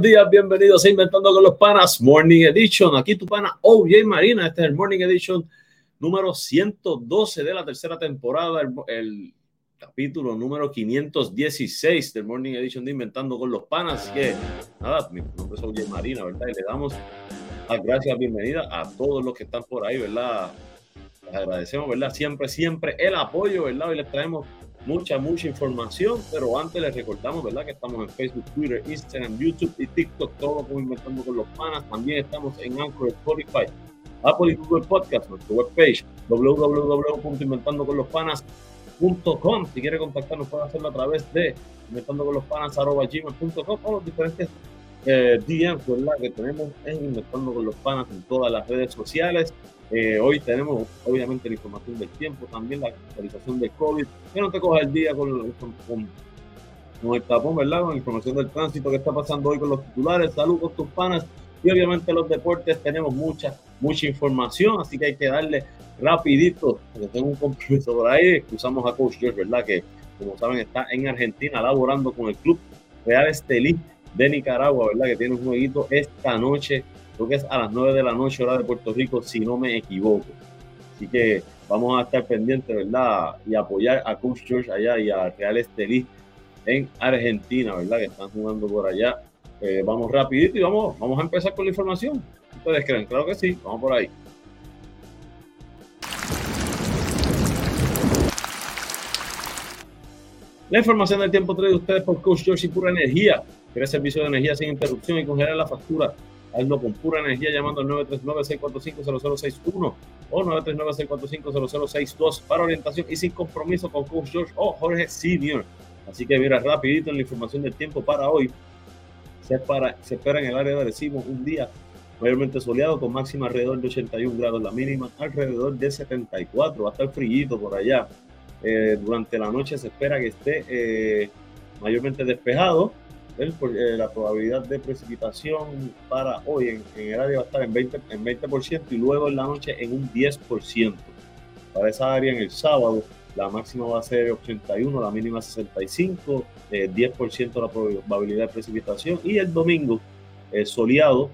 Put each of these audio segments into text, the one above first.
buenos días, bienvenidos a Inventando con los Panas Morning Edition. Aquí tu pana OJ Marina. Este es el Morning Edition número 112 de la tercera temporada, el, el capítulo número 516 del Morning Edition de Inventando con los Panas. Que nada, mi nombre es OJ Marina, ¿verdad? Y le damos las gracias, bienvenida a todos los que están por ahí, ¿verdad? Les agradecemos, ¿verdad? Siempre, siempre el apoyo, ¿verdad? Hoy les traemos mucha, mucha información, pero antes les recordamos, ¿verdad? Que estamos en Facebook, Twitter, Instagram, YouTube y TikTok, todo como Inventando con los Panas. También estamos en Anchor, Spotify, Apple y Google Podcast, nuestra webpage, www.inventandoconlospanas.com. Si quiere contactarnos, puede hacerlo a través de inventandoconlospanas.gmail.com o los diferentes eh, DMs, ¿verdad? Que tenemos en Inventando con los Panas en todas las redes sociales. Eh, hoy tenemos obviamente la información del tiempo, también la actualización del COVID. Que no te coja el día con, con, con, con el tapón, ¿verdad? Con la información del tránsito que está pasando hoy con los titulares. Salud con tus panas. Y obviamente los deportes tenemos mucha, mucha información, así que hay que darle rapidito, porque tengo un compromiso por ahí. Excusamos a Coach George, ¿verdad? Que como saben está en Argentina laborando con el club Real Estelí de Nicaragua, ¿verdad? Que tiene un jueguito esta noche creo que es a las 9 de la noche hora de Puerto Rico, si no me equivoco. Así que vamos a estar pendientes, ¿verdad? Y apoyar a Coach George allá y a Real Estelí en Argentina, ¿verdad? Que están jugando por allá. Eh, vamos rapidito y vamos, vamos a empezar con la información. ¿Ustedes creen? Claro que sí, vamos por ahí. La información del tiempo trae ustedes por Coach George y Pura Energía. Quiere servicio de energía sin interrupción y congelar la factura Hazlo con pura energía llamando al 939-645-0061 o 939-645-0062 para orientación y sin compromiso con Coach George o Jorge Senior. Así que mira, rapidito en la información del tiempo para hoy. Se, para, se espera en el área de Arecibo un día mayormente soleado con máxima alrededor de 81 grados, la mínima alrededor de 74, va a estar frío por allá. Eh, durante la noche se espera que esté eh, mayormente despejado. Eh, la probabilidad de precipitación para hoy en, en, el área va a estar en 20%, en 20% y luego en la noche en un 10%. Para esa área en el sábado la máxima va a ser 81, la mínima 65, 10% la probabilidad de precipitación y el domingo soleado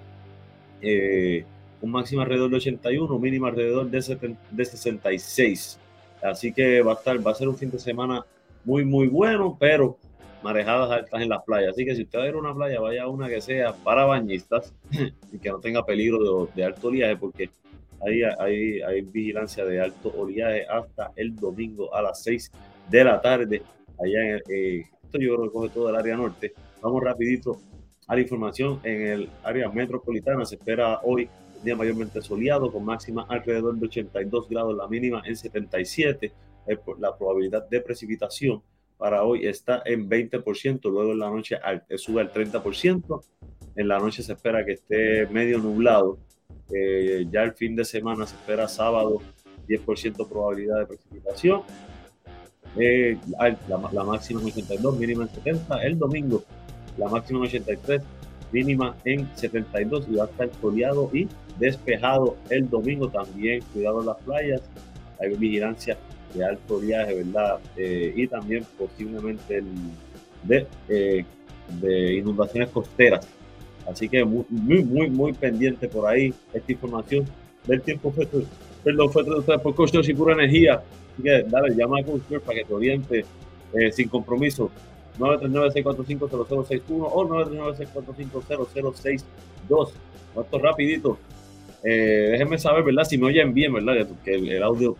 eh, un máximo alrededor de 81, mínimo alrededor de, de 66. Así que va a estar, va a ser un fin de semana muy, muy bueno, pero marejadas altas en las playas. Así que si usted va a ir a una playa, vaya a una que sea para bañistas y que no tenga peligro de, alto oleaje, porque ahí hay, hay, vigilancia de alto oleaje hasta el domingo a las 6 de la tarde. Allá en eh, esto yo creo que coge todo el área norte. Vamos rapidito a la información en el área metropolitana. Se espera hoy un día mayormente soleado con máxima alrededor de 82 grados, la mínima en 77. La probabilidad de precipitación para hoy está en 20%, luego en la noche eh, sube al 30%. En la noche se espera que esté medio nublado. Eh, ya el fin de semana se espera sábado 10% probabilidad de precipitación. Eh, la, la, máxima en 82, mínima en 70. El domingo la máxima en 83, mínima en 72 y va a estar soleado y despejado el domingo también. Cuidado en las playas, hay vigilancia de alto viaje, ¿verdad? Eh, y también posiblemente de, eh, de inundaciones costeras. Así que muy, muy, muy, pendiente por ahí esta información del tiempo fue, perdón, fue traducida por Coach y Pura Energía. Así que dale, llama a Coach para que te oriente eh, sin compromiso 939-645-0061 o 939-645-0062. Esto rapidito. Eh, déjenme saber, ¿verdad? Si me oyen bien, ¿verdad? Que el audio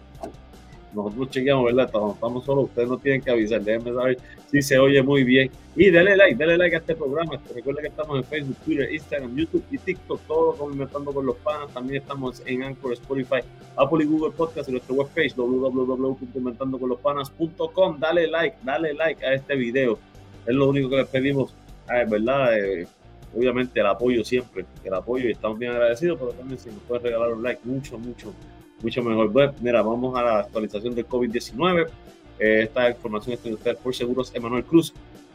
nosotros chequeamos, ¿verdad? Estamos, estamos solos, ustedes no tienen que avisar, déjenme saber si se oye muy bien. Y denle like, denle like a este programa. Recuerden que estamos en Facebook, Twitter, Instagram, YouTube y TikTok, todo comentando con los panas. También estamos en Anchor, Spotify, Apple y Google Podcast y nuestra webpage www.comentandocolopanas.com. Dale like, dale like a este video. Es lo único que les pedimos, ah, ¿verdad? Eh, obviamente el apoyo siempre, el apoyo y estamos bien agradecidos, pero también si nos pueden regalar un like, mucho, mucho mucho mejor. Bueno, mira, vamos a la actualización del COVID-19. Eh, esta información está ustedes por Seguros Emanuel Cruz.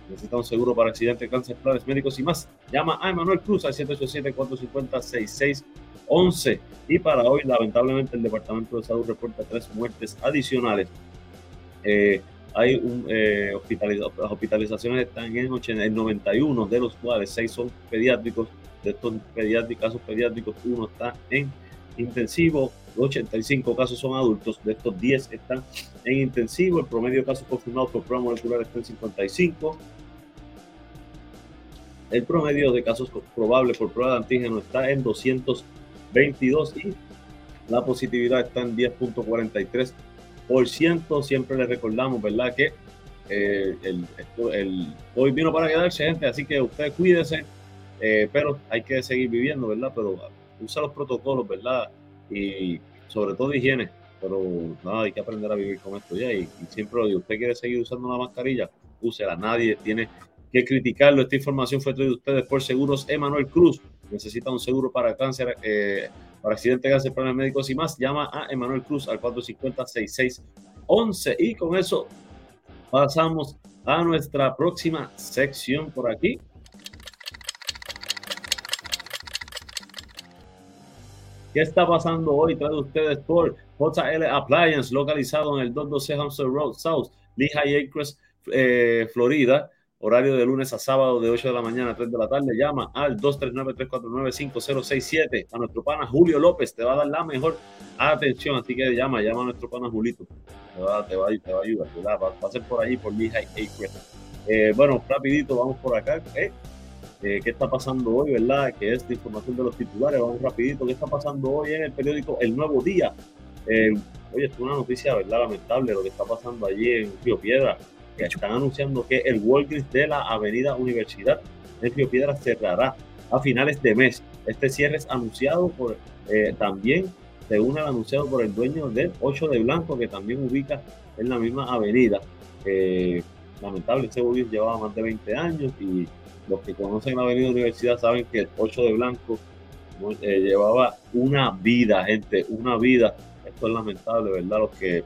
Necesita un seguro para accidentes, cáncer, planes médicos y más. Llama a Emanuel Cruz al 787-450-6611. Y para hoy, lamentablemente, el Departamento de Salud reporta tres muertes adicionales. Eh, hay un, eh, las hospitalizaciones están en, 91, de los cuales seis son pediátricos. De estos pediátricos, casos pediátricos, uno está en intensivo, 85 casos son adultos, de estos 10 están en intensivo, el promedio de casos confirmados por prueba molecular está en 55, el promedio de casos probables por prueba de antígeno está en 222 y la positividad está en 10.43%. Siempre les recordamos, ¿verdad? Que eh, hoy vino para quedarse, gente, así que ustedes cuídense, eh, pero hay que seguir viviendo, ¿verdad? Pero usa los protocolos, ¿verdad? Y sobre todo higiene, pero nada, hay que aprender a vivir con esto ya. Y, siempre lo digo, usted quiere seguir usando la mascarilla, úsela, nadie tiene que criticarlo. Esta información fue traída de ustedes por Seguros Emanuel Cruz. Necesita un seguro para cáncer, eh, para accidente, cáncer, planes médicos y más. Llama a Emanuel Cruz al 450-6611. Y con eso pasamos a nuestra próxima sección por aquí. ¿Qué está pasando hoy? Trae ustedes por JL Appliance, localizado en el 212 Hampshire Road South, Lehigh Acres, eh, Florida. Horario de lunes a sábado de 8 de la mañana a 3 de la tarde. Llama al 239-349-5067. A nuestro pana Julio López te va a dar la mejor atención. Así que llama, llama a nuestro pana Julito. Te va, te va, te va a ayudar. Va, a ser por ahí, por Lehigh Acres. Eh, bueno, rapidito, vamos por acá. Eh, eh, qué está pasando hoy, ¿verdad? Que es la información de los titulares. Vamos rapidito. ¿Qué está pasando hoy en el periódico El Nuevo Día? Eh, oye, es una noticia, ¿verdad? Lamentable lo que está pasando allí en Río Piedra. Que están anunciando que el Walgreens de la Avenida Universidad en Río Piedra cerrará a finales de mes. Este cierre es anunciado por eh, también, según el anunciado por el dueño del 8 de Blanco, que también ubica en la misma avenida. lamentable, ese bus llevaba más de 20 años y los que conocen la Avenida Universidad saben que el 8 de Blanco eh, llevaba una vida, gente, una vida. Esto es lamentable, ¿verdad? Los que,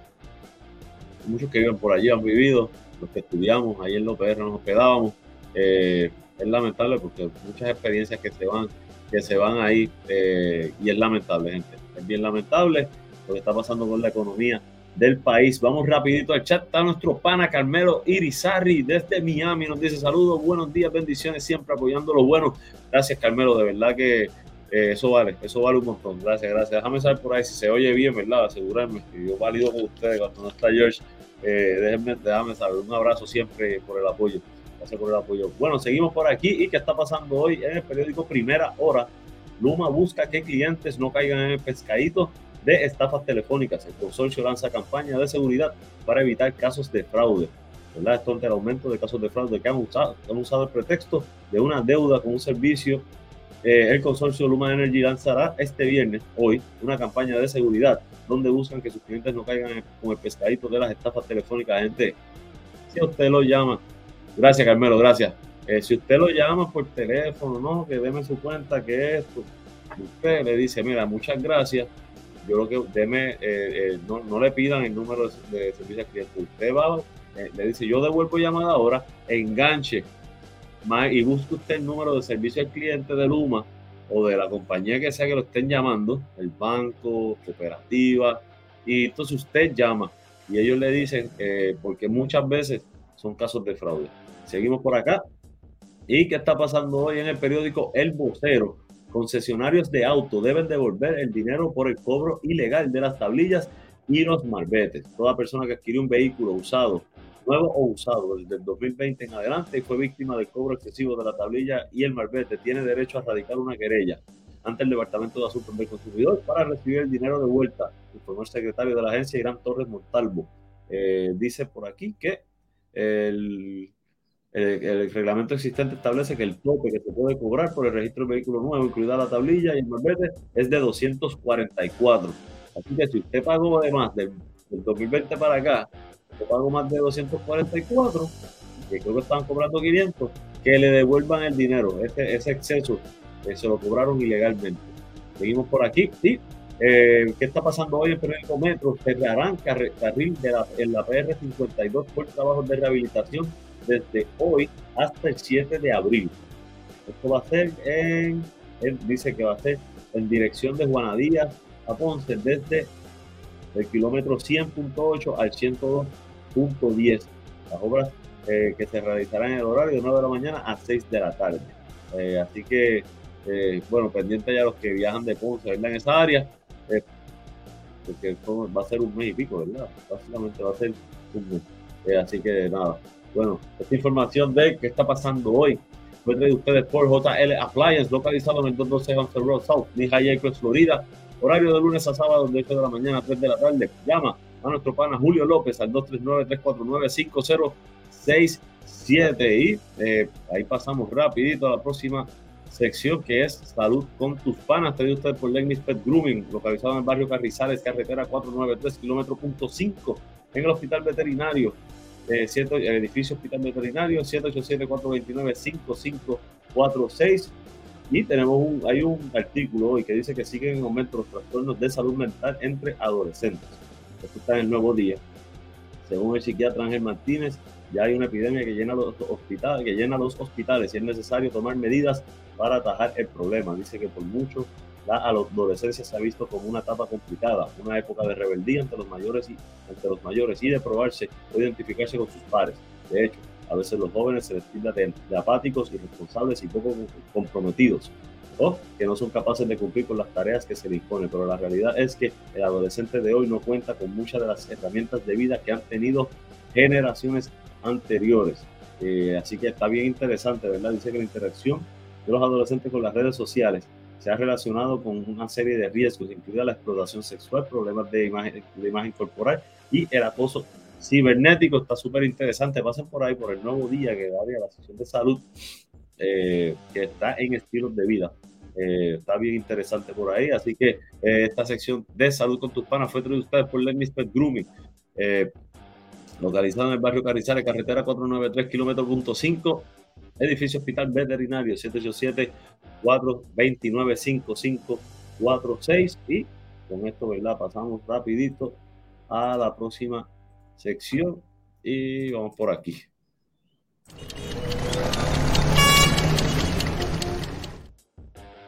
muchos que viven por allí han vivido, los que estudiamos, ahí en López nos hospedábamos. Eh, es lamentable porque muchas experiencias que se van, que se van ahí eh, y es lamentable, gente. Es bien lamentable lo que está pasando con la economía del país. Vamos rapidito al chat. Está nuestro pana Carmelo Irizarri desde Miami. Nos dice saludos, buenos días, bendiciones, siempre apoyando lo bueno. Gracias, Carmelo. De verdad que eh, eso vale, eso vale un montón. Gracias, gracias. Déjame saber por ahí si se oye bien, ¿verdad? Asegurarme que yo valido con ustedes cuando no está George. Eh, déjenme, déjame saber. Un abrazo siempre por el apoyo. Gracias por el apoyo. Bueno, seguimos por aquí. ¿Y qué está pasando hoy en el periódico Primera Hora? Luma busca que clientes no caigan en el pescadito de estafas telefónicas. El consorcio lanza campaña de seguridad para evitar casos de fraude. ¿verdad? Esto ante el aumento de casos de fraude que han usado, han usado el pretexto de una deuda con un servicio. Eh, el consorcio Luma Energy lanzará este viernes, hoy, una campaña de seguridad donde buscan que sus clientes no caigan con el pescadito de las estafas telefónicas. Gente, si usted lo llama, gracias Carmelo, gracias. Eh, si usted lo llama por teléfono, no, que deme su cuenta, que esto, usted le dice, mira, muchas gracias, yo lo que eh, eh, no, no, le pidan el número de, servicio al cliente. Usted va, eh, le dice, yo devuelvo llamada ahora, enganche y busque usted el número de servicio al cliente de Luma o de la compañía que sea que lo estén llamando, el banco, cooperativa, y entonces usted llama y ellos le dicen, porque muchas veces son casos de fraude. Seguimos por acá. ¿Y qué está pasando hoy en el periódico El Vocero? Concesionarios de auto deben devolver el dinero por el cobro ilegal de las tablillas y los marbetes. Toda persona que adquirió un vehículo usado, nuevo o usado desde el 2020 en adelante y fue víctima del cobro excesivo de la tablilla y el marbete tiene derecho a radicar una querella ante el Departamento de Asuntos del Consumidor para recibir el dinero de vuelta, informó el secretario de la agencia Irán Torres Montalvo. Eh, dice por aquí que el el, reglamento existente establece que el tope que se puede cobrar por el registro de vehículo nuevo, incluida la tablilla y el marbete, es de 244. Así que si usted pagó además del, del 2020 para acá, usted pagó más de 244, que creo que estaban cobrando 500, que le devuelvan el dinero. Ese, exceso eh, se lo cobraron ilegalmente. Seguimos por aquí. Sí. Eh, ¿Qué está pasando hoy en Periódico Metro? Cerrarán carril de la, en la PR52 por trabajos de rehabilitación desde hoy hasta el 7 de abril. Esto va a ser en, dice que va a ser en dirección de Juanadías a Ponce desde el kilómetro 100.8 al 102.10. Las obras eh, que se realizarán en el horario de 9 de la mañana a 6 de la tarde. Eh, así que, eh, bueno, pendiente ya los que viajan de Ponce, ¿verdad? En esa área, porque va a ser un mes y pico, ¿verdad? Básicamente va a ser un mes. así que nada, bueno, esta información de qué está pasando hoy fue traído ustedes por JL Appliance, localizado en el 212 Hampton Road South, Nihaya Acres, Florida. Horario de lunes a sábado, de 8 de la mañana a 3 de la tarde. Llama a nuestro pana Julio López al 239-349-5067. Y eh, ahí pasamos rapidito a la próxima sección que es Salud con tus panas, traído ustedes por Legnis Pet Grooming, localizado en el barrio Carrizales, carretera 493, kilómetro punto 5, en el hospital veterinario eh, el edificio Hospital Veterinario, 787-429-5546. Y tenemos un, hay un artículo hoy que dice que siguen en aumento los trastornos de salud mental entre adolescentes. Esto está en el nuevo día. Según el psiquiatra Ángel Martínez, ya hay una epidemia que llena los hospitales, que llena los hospitales y es necesario tomar medidas para atajar el problema. Dice que por mucho la adolescencia se ha visto como una etapa complicada, una época de rebeldía entre los mayores y entre los mayores y de probarse o identificarse con sus pares. De hecho, a veces los jóvenes se les tilda de, apáticos, irresponsables y poco comprometidos, o que no son capaces de cumplir con las tareas que se les imponen. Pero la realidad es que el adolescente de hoy no cuenta con muchas de las herramientas de vida que han tenido generaciones anteriores. Eh, así que está bien interesante, ¿verdad? Dice que la interacción de los adolescentes con las redes sociales se ha relacionado con una serie de riesgos, incluida la explotación sexual, problemas de imagen, de imagen corporal y el acoso cibernético. Está súper interesante. Pasen por ahí por el nuevo día que va a la sesión de salud eh, que está en estilos de vida. Eh, está bien interesante por ahí. Así que eh, esta sección de salud con tus panas fue traída ustedes por Let Pet Grooming. localizado en el barrio Carizales, carretera 493, kilómetro punto 5, edificio hospital veterinario 787-429-5546 y con esto, ¿verdad? Pasamos rapidito a la próxima sección y vamos por aquí.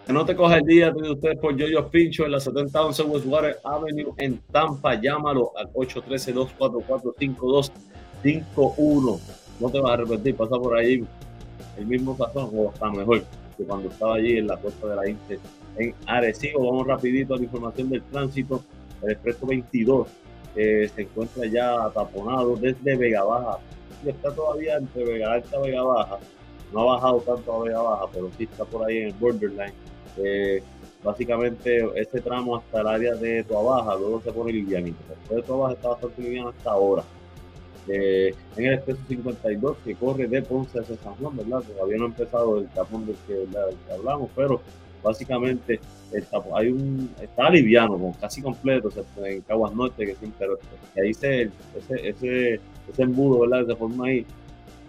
Que no te coja el día, de ustedes por Yoyo Pincho en la 7011 Westwater Avenue en Tampa. Llámalo al 813-244-5251. No te vas a arrepentir, pasa por ahí el mismo pasón o está mejor que cuando estaba allí en la costa de la Inter en Arecibo. Vamos rapidito a la información del tránsito. El expreso 22 eh, se encuentra ya taponado desde Vega Baja. Está todavía entre Vega Alta y Vega Baja. No ha bajado tanto a Vega Baja, pero sí está por ahí en el borderline eh, básicamente ese tramo hasta el área de Baja, luego se pone livianito. Después de Baja está bastante liviano hasta ahora. Eh, en el expreso 52 que corre de Ponce hacia San Juan, ¿verdad? Todavía no ha empezado el tapón del que, hablamos, pero básicamente el hay un, está liviano, casi completo, en Caguas Norte, que siempre, que ahí se, ese, ese, ese embudo, ¿verdad? Se forma ahí,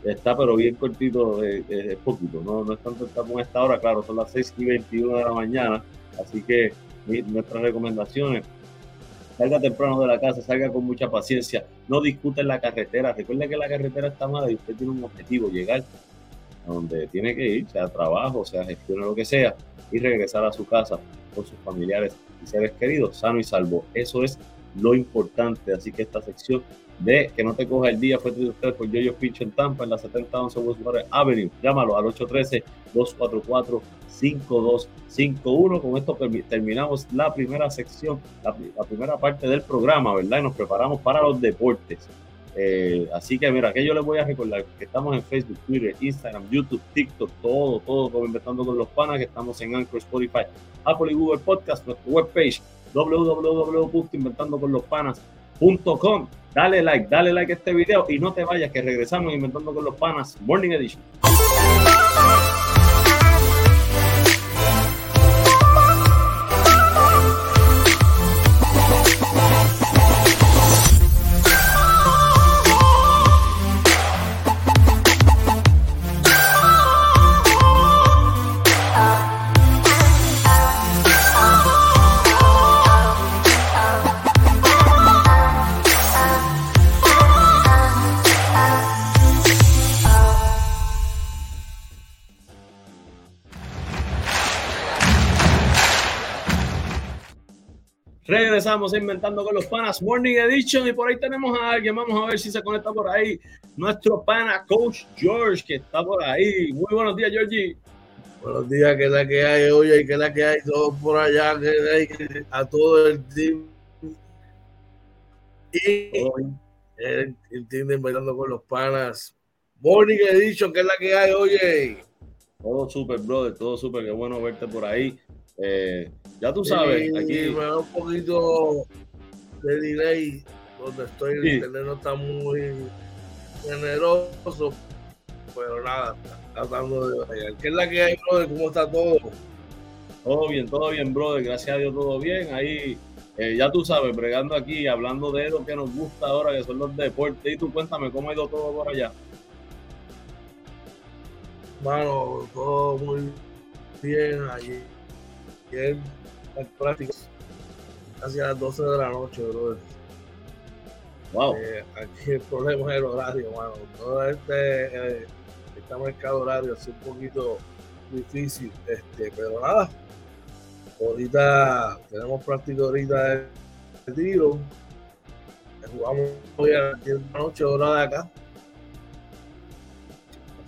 está pero bien cortito, es, poquito, no, no es tanto el tapón a esta hora, claro, son las 6 y 21 de la mañana, así que nuestras recomendaciones, salga temprano de la casa, salga con mucha paciencia, no discute en la carretera, recuerde que la carretera está mala y usted tiene un objetivo, llegar a donde tiene que ir, sea trabajo, sea gestión o lo que sea, y regresar a su casa con sus familiares y seres queridos, sano y salvo. Eso es lo importante, así que esta sección de que no te coja el día fue usted por Yoyo Pincho en Tampa en la 7011 Westwater Avenue. Llámalo al 813-244-5251. Con esto terminamos la primera sección, la, primera parte del programa, ¿verdad? Y nos preparamos para los deportes. Eh, así que mira, que yo les voy a recordar que estamos en Facebook, Twitter, Instagram, YouTube, TikTok, todo, todo como Inventando con los Panas, que estamos en Anchor, Spotify, Apple y Google Podcast, nuestra webpage www.inventandoconlospanas.com Dale like, dale like a este video y no te vayas que regresamos inventando con los panas Morning Edition. Regresamos inventando con los panas Morning Edition y por ahí tenemos a alguien. Vamos a ver si se conecta por ahí. Nuestro pana Coach George que está por ahí. Muy buenos días, Georgie. Buenos días, que es la que hay, oye, que es la que hay, todos por allá, que hay a todo el team. Y el, team de inventando con los panas. Morning Edition, que es la que hay, oye. Todo súper, brother, todo súper, qué bueno verte por ahí. Eh, ya tú sabes, aquí. Me da un poquito de delay donde estoy, el internet no está muy generoso, pero nada, tratando de ¿Qué es la que hay, brother? ¿Cómo está todo? Todo bien, todo bien, brother. Gracias a Dios, todo bien. Ahí, eh, ya tú sabes, bregando aquí, hablando de lo que nos gusta ahora, que son los deportes. Y tú cuéntame cómo ha ido todo por allá. Bueno, todo muy bien. Allí ayer prácticas casi a las 12 de la noche, brother. Wow. Eh, aquí el problema es el horario, mano. Todo este, eh, este mercado horario es un poquito difícil, este, pero nada. Ahorita tenemos práctica ahorita de, tiro. Jugamos hoy a las 10 de la noche, hora de acá.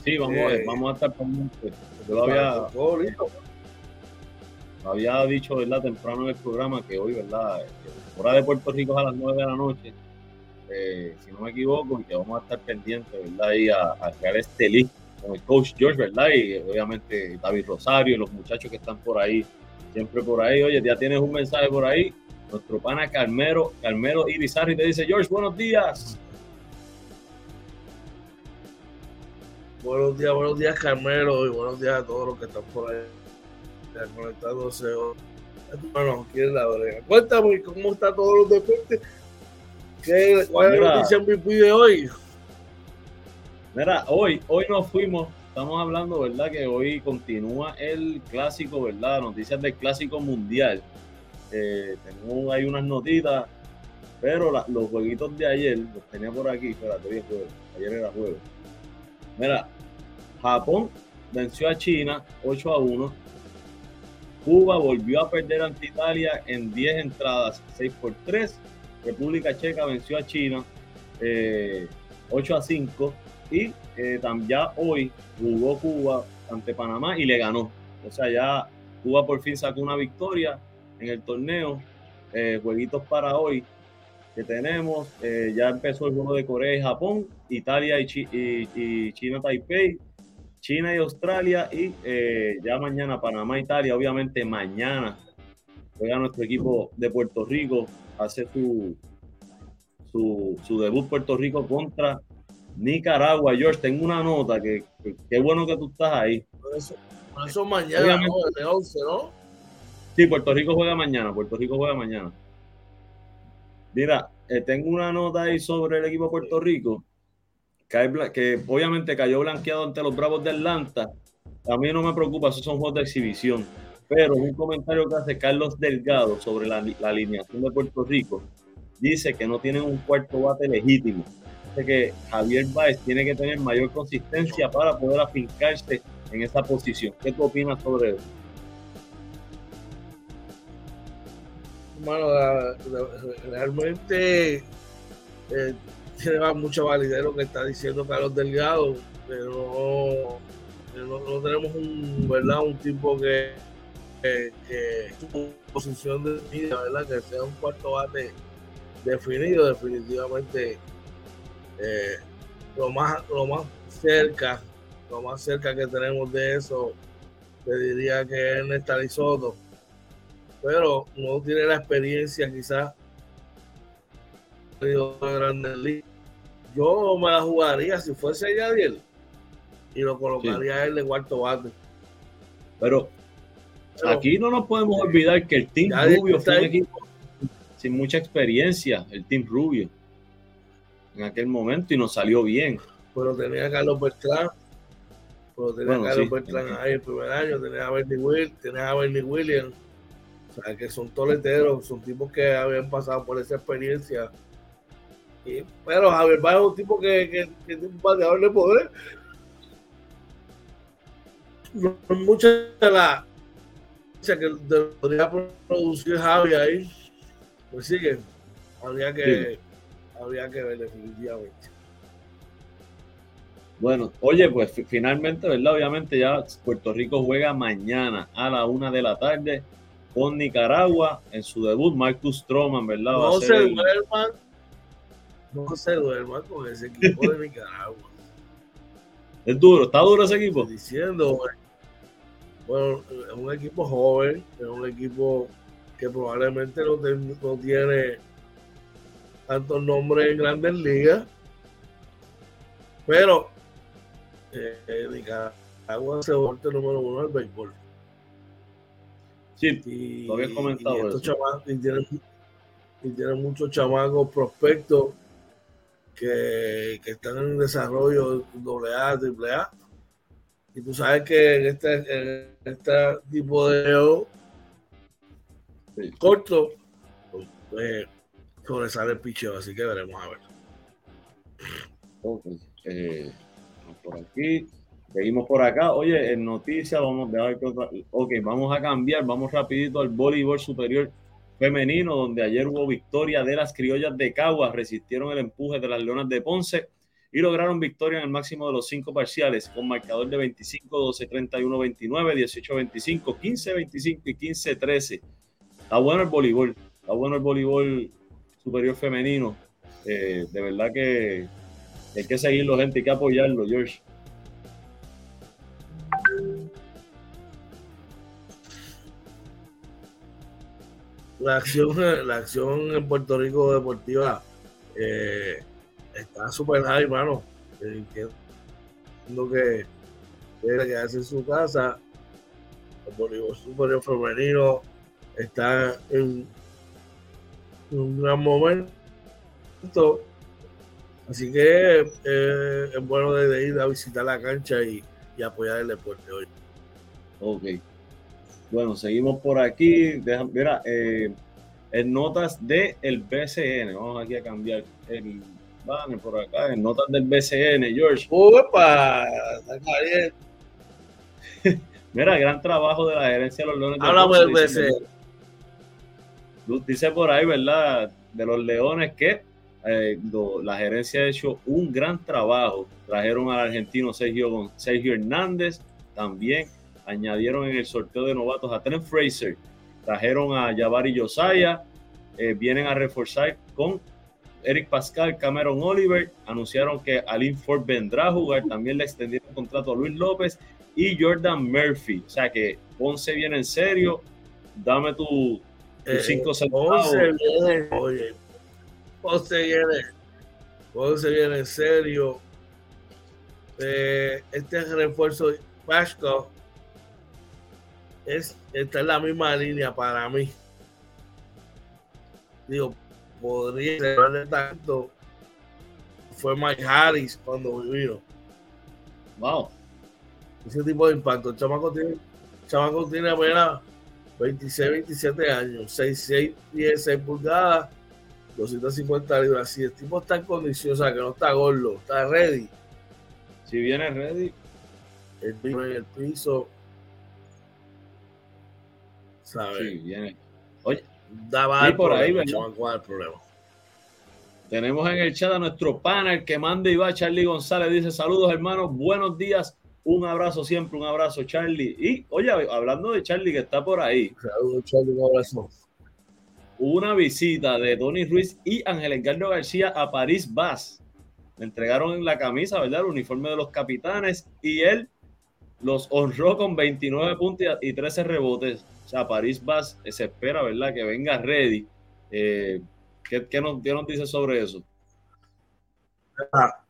Sí, vamos, eh, vamos a estar con Todavía. Todo listo había dicho, ¿verdad?, temprano en el programa que hoy, ¿verdad?, hora de Puerto Rico es a las 9 de la noche, eh, si no me equivoco, y que vamos a estar pendientes, ¿verdad?, ahí a, crear este link con el coach George, ¿verdad?, y obviamente David Rosario y los muchachos que están por ahí, siempre por ahí. Oye, ya tienes un mensaje por ahí. Nuestro pana Carmelo, Carmelo Irizarri te dice, George, buenos días. Buenos días, buenos días Carmelo y buenos días a todos los que están por ahí Bueno, ¿quién la Cuéntame cómo está todos los deportes. ¿Qué, ¿Cuál es la noticia MVP de hoy? Mira, hoy, hoy nos fuimos, estamos hablando, ¿verdad? Que hoy continúa el clásico, ¿verdad? Noticias del clásico mundial. Eh, tenemos ahí unas notitas, pero los jueguitos de ayer, los tenía por aquí, espérate, hoy ayer era jueves. Mira, Japón venció a China 8 a 1. Cuba volvió a perder ante Italia en 10 entradas, 6 por 3. República Checa venció a China 8 eh, a 5. Y eh, también ya hoy jugó Cuba ante Panamá y le ganó. O sea, ya Cuba por fin sacó una victoria en el torneo. Eh, jueguitos para hoy que tenemos. ya empezó el juego de Corea y Japón, Italia y, y China Taipei China y Australia y eh, ya mañana Panamá, Italia, obviamente mañana juega nuestro equipo de Puerto Rico, hace su, su, debut Puerto Rico contra Nicaragua. George, tengo una nota que, qué bueno que tú estás ahí. Por eso, mañana, ¿no? 11, ¿no? Sí, Puerto Rico juega mañana, Puerto Rico juega mañana. Mira, eh, tengo una nota ahí sobre el equipo de Puerto Rico que, obviamente cayó blanqueado ante los Bravos de Atlanta. A mí no me preocupa, esos son juegos de exhibición. Pero un comentario que hace Carlos Delgado sobre la, alineación de Puerto Rico dice que no tienen un cuarto bate legítimo. Dice que Javier Báez tiene que tener mayor consistencia para poder afincarse en esa posición. ¿Qué tú opinas sobre eso? Bueno, realmente eh, tiene mucha validez lo que está diciendo Carlos Delgado, pero no, tenemos un, ¿verdad? un tipo que, que, su posición definida, ¿verdad? que sea un cuarto bate definido, definitivamente eh, lo más lo más cerca, lo más cerca que tenemos de eso, te diría que es Néstor Soto, pero no tiene la experiencia quizás de grandes ligas yo me la jugaría si fuese Yadiel y lo colocaría él de cuarto bate. Pero, aquí no nos podemos olvidar que el Team Rubio fue un equipo sin mucha experiencia, el Team Rubio, en aquel momento y nos salió bien. Pero tenía a Carlos Bertrán, pero tenía a Carlos Bertrán ahí el primer año, tenía a Bernie Will, tenía a Bernie Williams, o sea que son toleteros, son tipos que habían pasado por esa experiencia pero Javier Baez es un tipo que, que, que tiene un bateador de poder. No, mucha de la que podría producir Javi ahí, pues sigue. Habría que, habría que ver definitivamente. Bueno, oye, pues finalmente, ¿verdad? Obviamente ya Puerto Rico juega mañana a la una de la tarde con Nicaragua en su debut. Marcus Stroman, ¿verdad? No se duerman no se duerma con ese equipo de Nicaragua. Es duro, está duro ese equipo. Diciendo, bueno, es un equipo joven, es un equipo que probablemente no, tiene tantos nombres en grandes ligas, pero eh, Nicaragua se vuelve el número uno del béisbol. Sí, y, lo había comentado. Y, estos y, tienen, y tienen muchos chamacos prospectos que, están en desarrollo AA, AAA. Y tú sabes que en este, este tipo de corto, pues, sobresale el picheo, así que veremos a ver. Eh, por aquí, seguimos por acá. Oye, en noticias, vamos a ver Ok, vamos a cambiar, vamos rapidito al voleibol superior femenino, donde ayer hubo victoria de las criollas de Caguas, resistieron el empuje de las leonas de Ponce y lograron victoria en el máximo de los cinco parciales, con marcador de 25, 12, 31, 29, 18, 25, 15, 25 y 15, 13. Está bueno el voleibol, está bueno el voleibol superior femenino. Eh, de verdad que hay que seguirlo, gente, hay que apoyarlo, George. La acción, la acción en Puerto Rico deportiva eh, está súper high, hermano. Entiendo que debe quedarse en su casa. El voleibol superior femenino está en, un gran momento. Así que eh, es bueno de, ir a visitar la cancha y, apoyar el deporte hoy. Ok. Bueno, seguimos por aquí. mira, eh, en notas del el BCN, vamos aquí a cambiar el banner por acá, en notas del BCN, George. ¡Upa! Mira, gran trabajo de la gerencia de los Leones. Hablamos del BCN. Dice por ahí, ¿verdad? De los Leones que eh, la gerencia ha hecho un gran trabajo. Trajeron al argentino Sergio, Sergio Hernández, también añadieron en el sorteo de novatos a Trent Fraser, trajeron a Jabari Josiah, eh, vienen a reforzar con Eric Pascal, Cameron Oliver, anunciaron que Alin Ford vendrá a jugar, también le extendieron el contrato a Luis López y Jordan Murphy. O sea que Ponce viene en serio, dame tu, tus 5 eh, centavos. oye, Ponce viene, Ponce viene en serio. Eh, este refuerzo Pasco es, está en la misma línea para mí. Digo, podría ser tanto. Fue Mike Harris cuando vivió. Wow. Ese tipo de impacto. El chamaco tiene, chamaco tiene apenas 26, 27 años, 6, 6, 10, 6 pulgadas 250 libras. Si el tipo está en condición, o sea, que no está gordo, está ready. Si viene ready. El piso en el piso. ¿Sabes? Sí, viene. Oye, daba por ahí, ¿Cuál el problema? Tenemos en el chat a nuestro panel que manda y va, Charlie González. Dice: Saludos, hermanos, buenos días. Un abrazo siempre, un abrazo, Charlie. Y, oye, hablando de Charlie que está por ahí. Saludos, Charlie, un abrazo una visita de Tony Ruiz y Ángel Edgardo García a París Bas. Le entregaron la camisa, ¿verdad? El uniforme de los capitanes y él los honró con 29 puntos y 13 rebotes. O sea, París Bas se espera, ¿verdad? Que venga ready. Eh, ¿qué, nos, dice sobre eso? Ah,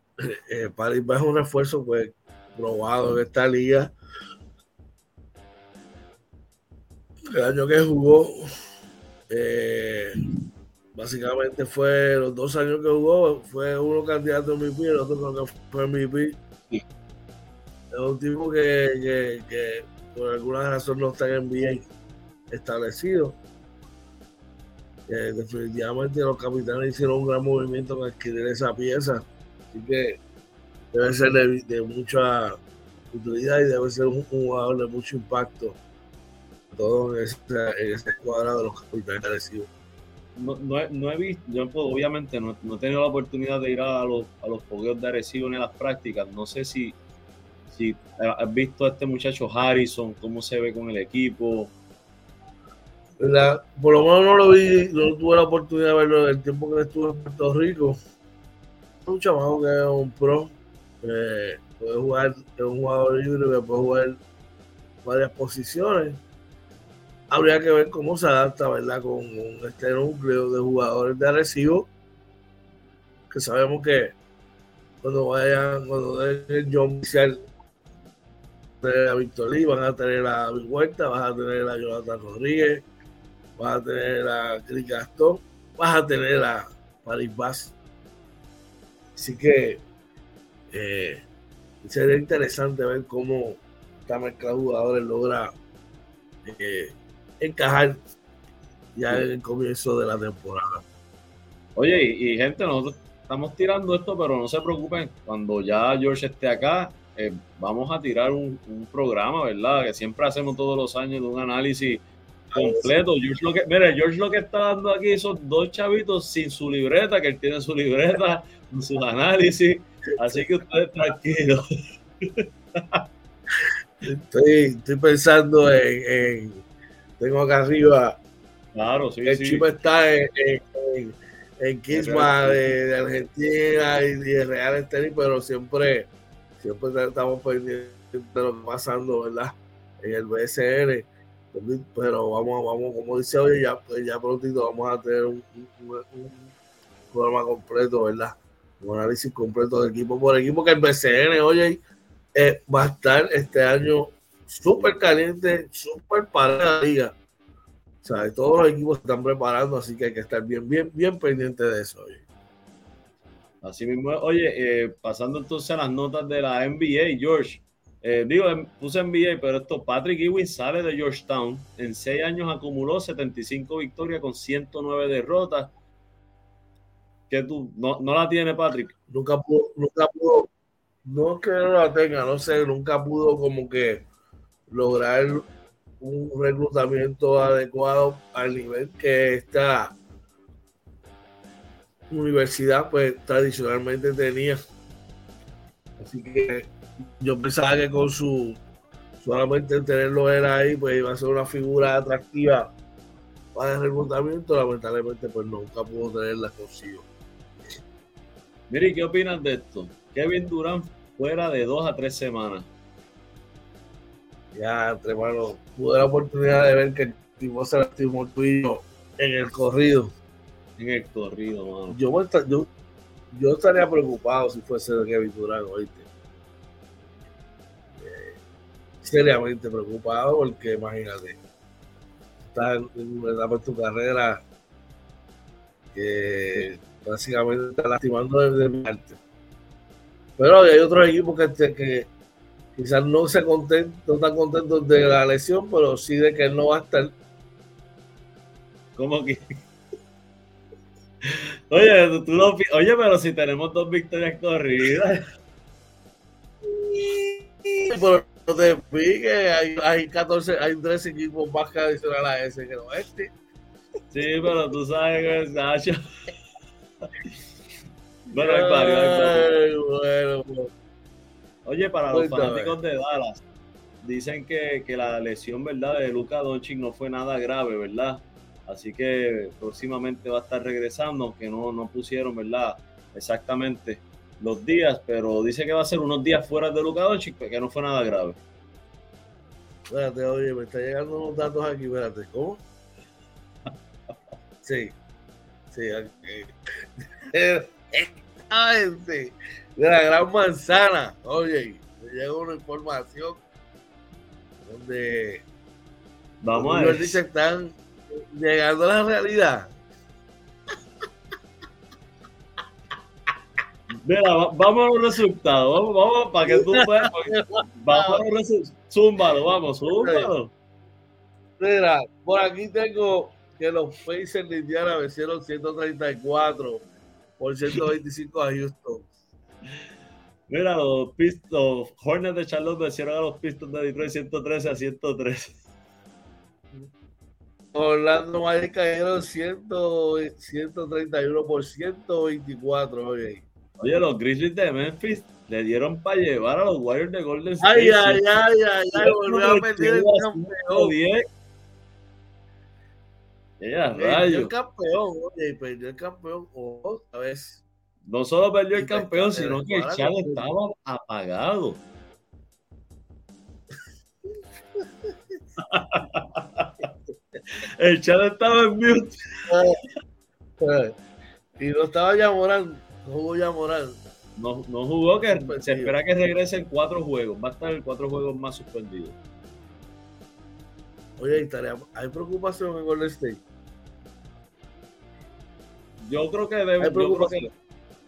eh, París Bas es un esfuerzo pues, probado en esta liga. El año que jugó eh, básicamente fue los dos años que jugó, fue uno candidato a MVP, el otro fue MVP. Es un tipo que, por alguna razón no está en bien establecido. definitivamente los capitanes hicieron un gran movimiento para adquirir esa pieza. Así que debe ser de, mucha utilidad y debe ser un jugador de mucho impacto todo en ese, cuadrado de los capitanes no, no, no, he visto, yo obviamente no, no, he tenido la oportunidad de ir a los, a los fogueos de Arecibo ni a las prácticas. No sé si, si has visto a este muchacho Harrison, cómo se ve con el equipo. Por lo menos no lo vi, no tuve la oportunidad de verlo el tiempo que estuve en Puerto Rico. Un chamaco que es un pro, puede jugar, es un jugador libre que puede jugar varias posiciones habría que ver cómo se adapta, ¿verdad? Con, este núcleo de jugadores de Arecibo, que sabemos que cuando vayan, cuando den el John Michel a Víctor Lee, van a tener a Bill Huerta, vas a tener a Jonathan Rodríguez, vas a tener a Chris Gastón, vas a tener a Paris Bass. Así que eh, sería interesante ver cómo esta mezcla de jugadores logra eh, encajar ya en el comienzo de la temporada. Oye, y, gente, nosotros estamos tirando esto, pero no se preocupen, cuando ya George esté acá, eh, vamos a tirar un, programa, ¿verdad? Que siempre hacemos todos los años de un análisis completo. George lo que, mire, George lo que está dando aquí son dos chavitos sin su libreta, que él tiene su libreta, con sus análisis, así que ustedes tranquilos. Estoy, estoy pensando en tengo acá arriba. Claro, sí. El sí. está en, en, Kisma de, Argentina y, de Real Estelí, pero siempre, siempre estamos pendientes de lo que está pasando, ¿verdad? En el BSN. Pero vamos, vamos, como dice hoy, ya, pues ya prontito vamos a tener un, programa completo, ¿verdad? Un análisis completo de equipo por equipo, que el BCN, oye, eh, va a estar este año súper caliente, súper para la liga. O sea, todos los equipos se están preparando, así que hay que estar bien, bien, bien pendiente de eso. Así mismo, oye, eh, pasando entonces a las notas de la NBA, George. Eh, digo, em, puse NBA, pero esto, Patrick Ewing sale de Georgetown. En seis años acumuló 75 victorias con 109 derrotas. ¿Qué tú? ¿No, no la tiene, Patrick? Nunca pudo, nunca pudo, no es que no la tenga, no sé, nunca pudo como que lograr un reclutamiento adecuado al nivel que esta universidad pues tradicionalmente tenía. Así que yo pensaba que con su solamente tenerlo él ahí pues iba a ser una figura atractiva para el reclutamiento, lamentablemente pues nunca pudo tenerla consigo. Mire, ¿qué opinas de esto? Kevin Durant fuera de dos a tres semanas. Ya, entre manos, tuve la oportunidad de ver que el tipo se lastimó tuyo en el corrido. En el corrido, mano. Yo, yo, yo estaría preocupado si fuese de Kevin Durant, oíste. Seriamente preocupado porque imagínate, estás en una etapa de tu carrera que básicamente está lastimando desde mi arte. Pero hay otros equipos que, que quizás no se contentan, no están contentos de la lesión, pero sí de que él no va a estar. ¿Cómo que? Oye, tú oye, pero si tenemos dos victorias corridas. Pero no te piques, hay, hay 14, hay 13 equipos más que adicional a ese que no este. Sí, pero tú sabes que es Nacho. bueno, hay varios, hay varios. Bueno. Oye, para los fanáticos de Dallas, dicen que, que, la lesión, ¿verdad?, de Luca Doncic no fue nada grave, ¿verdad? Así que próximamente va a estar regresando, aunque no, no pusieron, ¿verdad?, exactamente los días, pero dice que va a ser unos días fuera de Luca Doncic, que no fue nada grave. Espérate, oye, me están llegando unos datos aquí, espérate, ¿cómo? Sí, sí. Exactamente de la Gran Manzana. Oye, me llega una información donde vamos a ver. Dice, están llegando a la realidad. Mira, vamos a los resultados. Vamos, vamos, para que tú puedas. Vamos a los resultados. Zúmbalo, vamos, zúmbalo. Mira, por aquí tengo que los Pacers de Indiana vencieron 134 por 125 a Houston. Mira, los, Pistons, Hornets de Charlotte vencieron a los Pistons de Detroit 113 a 103. Orlando Magic cayeron 100, 131 por 124. Oye. Oye, los Grizzlies de Memphis le dieron para llevar a los Warriors de Golden State. Ay, ay, ay, ay, ay, volvió a perder el campeón. 10. Ella, rayo. el campeón, oye, perdió el campeón otra vez. No solo perdió el campeón, sino que el chat estaba apagado. el chat estaba en mute. y no estaba Morán, no jugó ya Morán. No, no jugó, que se espera que regrese en cuatro juegos. Va a estar en cuatro juegos más suspendidos. Oye, ¿hay preocupación en Golden State? Yo creo que debe.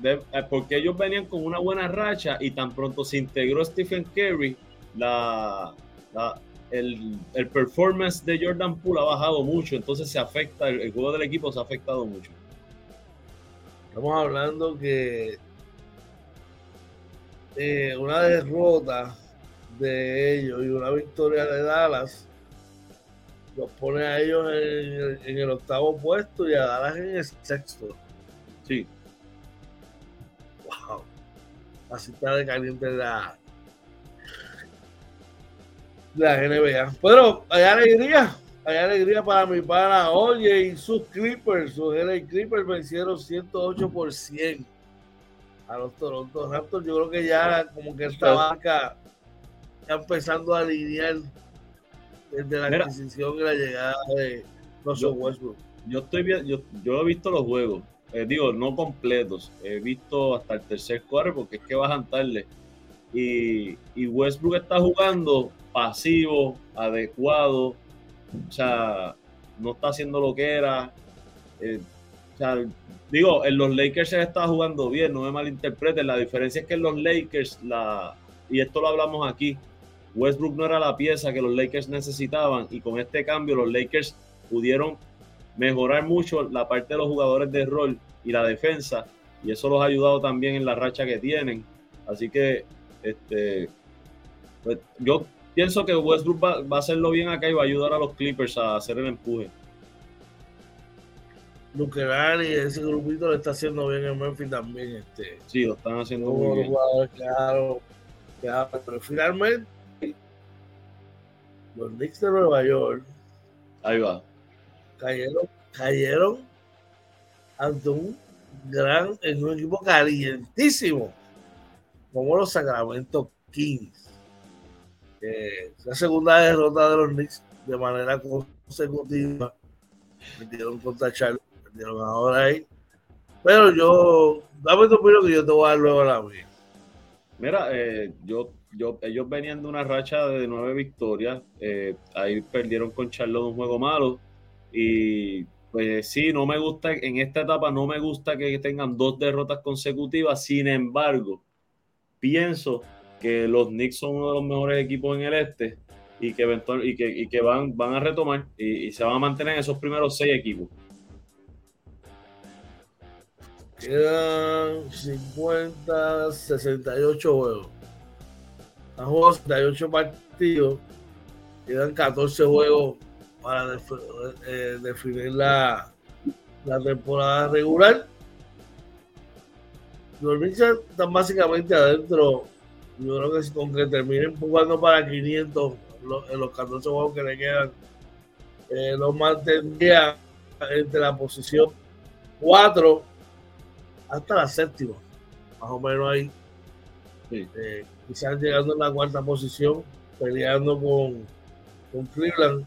Eh, porque ellos venían con una buena racha y tan pronto se integró Stephen Curry, la, el, performance de Jordan Poole ha bajado mucho, entonces se afecta, el, juego del equipo se ha afectado mucho. Estamos hablando que eh, una derrota de ellos y una victoria de Dallas los pone a ellos en, en el octavo puesto y a Dallas en el sexto. Sí. Así está de caliente la, la NBA. Pero hay alegría, hay alegría para mi pana. Oye, y sus Clippers, sus LA Clippers vencieron 108 por 100 a los Toronto Raptors. Yo creo que ya como que esta banca está empezando a alinear desde la adquisición y la llegada de los Westbrook. Yo estoy yo, yo he visto los juegos eh, digo, no completos. He visto hasta el tercer cuarto porque es que bajan tarde. Y, y Westbrook está jugando pasivo, adecuado. O sea, no está haciendo lo que era. Eh, O sea, digo, en los Lakers se está jugando bien, no me malinterpreten. La diferencia es que en los Lakers, la, y esto lo hablamos aquí, Westbrook no era la pieza que los Lakers necesitaban y con este cambio los Lakers pudieron mejorar mucho la parte de los jugadores de rol y la defensa y eso los ha ayudado también en la racha que tienen. Así que este, pues, yo pienso que Westbrook va, va, a hacerlo bien acá y va a ayudar a los Clippers a hacer el empuje. Luke y ese grupito lo está haciendo bien en Memphis también. Este, sí, lo están haciendo muy bien. Claro, claro, pero finalmente los Knicks de Nueva York. Ahí va. Cayeron, cayeron ante un gran, en un equipo calientísimo, como los Sacramento Kings. Eh, la segunda derrota de los Knicks de manera consecutiva. Metieron contra Charlotte, metieron ahora ahí. Pero yo, dame tu opinión que yo te voy a dar luego la mía. Mira, eh, yo ellos venían de una racha de nueve victorias. Eh, ahí perdieron con Charlotte un juego malo. Y pues sí, no me gusta, en esta etapa no me gusta que tengan dos derrotas consecutivas. Sin embargo, pienso que los Knicks son uno de los mejores equipos en el este y que, y que, y que van, van a retomar y, se van a mantener en esos primeros seis equipos. Quedan 50, 68 juegos han jugado 68 partidos, quedan 14 juegos para eh, definir la, la temporada regular. Los Knicks están básicamente adentro. Yo creo que si con que terminen jugando para 500 en los 14 juegos que le quedan, eh, los mantendría entre la posición 4 hasta la séptima, más o menos ahí. Eh, quizás llegando en la cuarta posición, peleando con, con Cleveland.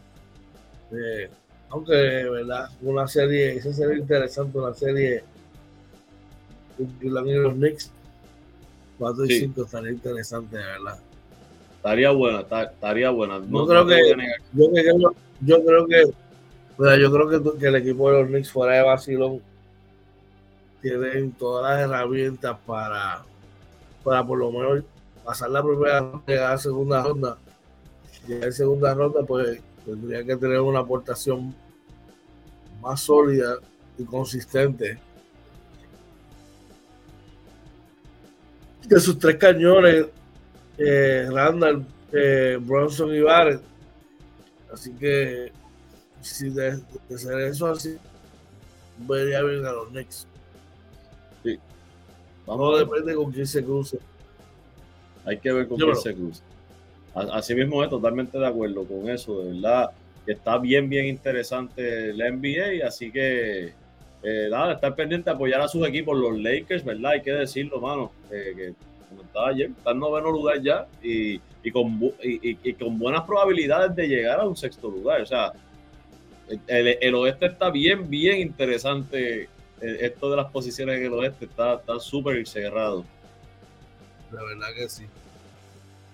Eh, aunque, ¿verdad? Una serie, esa serie interesante, una serie Cleveland y los Knicks, 4 y 5 estaría interesante, ¿verdad? Estaría buena, estaría buena. No, yo, creo que, yo, creo, yo creo que, yo creo que, que, el equipo de los Knicks fuera de Basilón tienen todas las herramientas para, para por lo menos pasar la primera ronda llegar a la segunda ronda. Llegar a segunda ronda, pues tendría que tener una aportación más sólida y consistente. De sus tres cañones, eh, Randall, eh, Bronson y Barrett. Así que, si de, ser eso así, vería bien a los Knicks. Sí. Vamos depende con quién se cruce. Hay que ver con quién se cruza. Así mismo es totalmente de acuerdo con eso, de verdad. Está bien, bien interesante la NBA, así que eh, nada, pendiente de apoyar a sus equipos, los Lakers, ¿verdad? Hay que decirlo, mano, eh, que como estaba ayer, está en noveno lugar ya y, con, buenas probabilidades de llegar a un sexto lugar. O sea, el, oeste está bien, bien interesante. Eh, esto de las posiciones en el oeste está súper cerrado. De verdad que sí.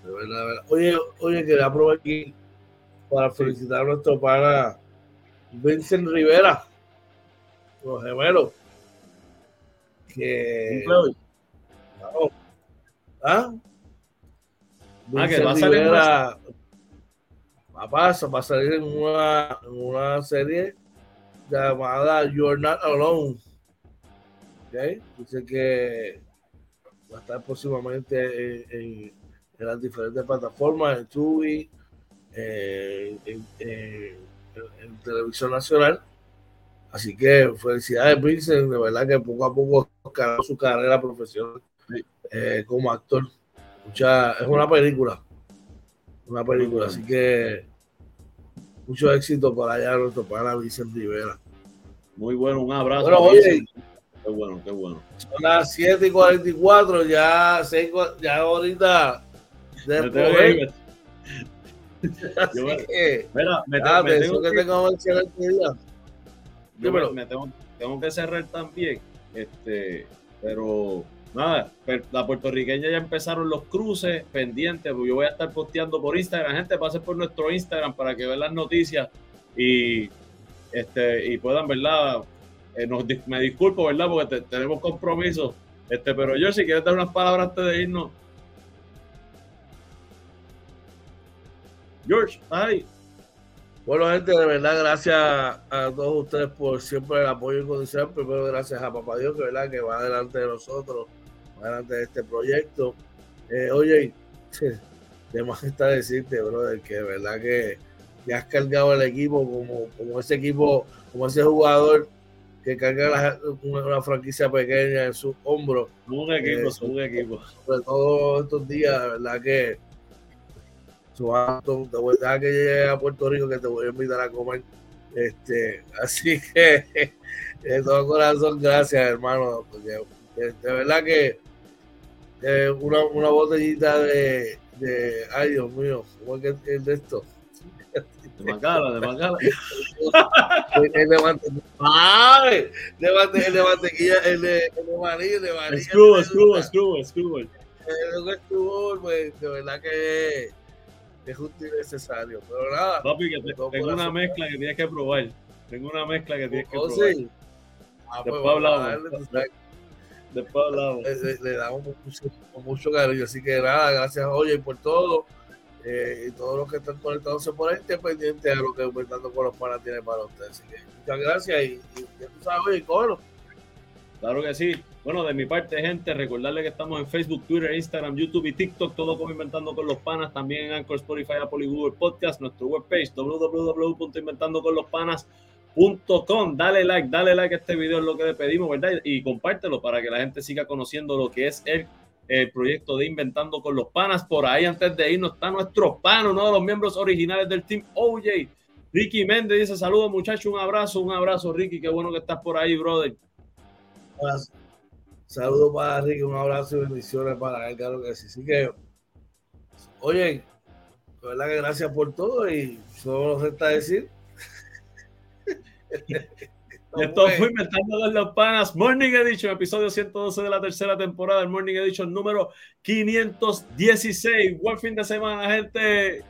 De verdad, de verdad. Oye, oye, quería aquí para felicitar a nuestro pana Vincent Rivera, los gemelos. Que. Claro. ¿Ah? Ah, que va a salir Rivera, va, va a salir en una, en una serie llamada You're Not Alone. ¿Okay? Dice que va a estar próximamente en, las diferentes plataformas, en Tubi, eh, en, Televisión Nacional. Así que felicidades, Vincent, de verdad que poco a poco escaló su carrera profesional eh, como actor. Mucha, es una película, una película, así que mucho éxito para allá nuestro pana Vincent Rivera. Muy bueno, un abrazo. Qué bueno, qué bueno. Son las 7 y 44, ya, 6, ya ahorita. Después. Yo me, que, mira, me, ah, me tengo que, que tengo yo me, tengo, tengo, que cerrar también. Este, pero nada, la puertorriqueña ya empezaron los cruces pendientes. Yo voy a estar posteando por Instagram. Gente, pasen por nuestro Instagram para que vean las noticias y, este, y puedan, ¿verdad? eh, me disculpo, ¿verdad? Porque tenemos compromiso. Este, pero yo, si quieres dar unas palabras antes de irnos. George, ay. Bueno, gente, de verdad, gracias a todos ustedes por siempre el apoyo incondicional. Primero, gracias a Papá Dios, que, ¿verdad? que va adelante de nosotros, va adelante de este proyecto. Eh, oye, más está decirte, brother, que de verdad que ya has cargado el equipo como, como ese equipo, como ese jugador que carga una, franquicia pequeña en sus hombros. Un equipo, eh, un equipo. Sobre todo estos días, de verdad que te voy a dejar que llegue a Puerto Rico que te voy a invitar a comer. Este, así que de todo corazón, gracias, hermano. Porque de, verdad que una, una, botellita de, de, ay Dios mío, ¿cómo es que es de esto? De Macala, de Macala. el de mantequilla. El de mantequilla, el de, el de maní, el de maní. Escubo, escubo, escubo. El escubo, pues, de verdad que es justo y necesario. Pero nada. Papi, que tengo una mezcla que tienes que probar. Tengo una mezcla que tienes que oh, probar. Sí. Ah, pues Después hablamos. Después hablamos. Le, le, damos mucho, mucho cariño. Así que nada, gracias, oye, por todo. Eh, y todos los que están conectándose por ahí estén pendientes a lo que Aumentando con los Panas tiene para ustedes. Así que muchas gracias y, ya tú sabes, oye, cógelo. Claro que sí. Bueno, de mi parte, gente, recordarle que estamos en Facebook, Twitter, Instagram, YouTube y TikTok, todo como Inventando con los Panas, también en Anchor, Spotify, Apple y Google Podcast, nuestro webpage www.inventandoconlospanas.com. Dale like, dale like a este video, es lo que le pedimos, ¿verdad? Y compártelo para que la gente siga conociendo lo que es el, proyecto de Inventando con los Panas. Por ahí, antes de irnos, está nuestro pan, uno de los miembros originales del Team OJ. Ricky Méndez dice: Saludos, muchachos, un abrazo, un abrazo, Ricky. Qué bueno que estás por ahí, brother. Saludos para Ricky, un abrazo y bendiciones para él, claro que sí. Así que, oye, de verdad que gracias por todo y solo resta decir. Esto fue Inventando con los Panas Morning Edition, episodio 112 de la tercera temporada, el Morning Edition número 516. Buen fin de semana, gente.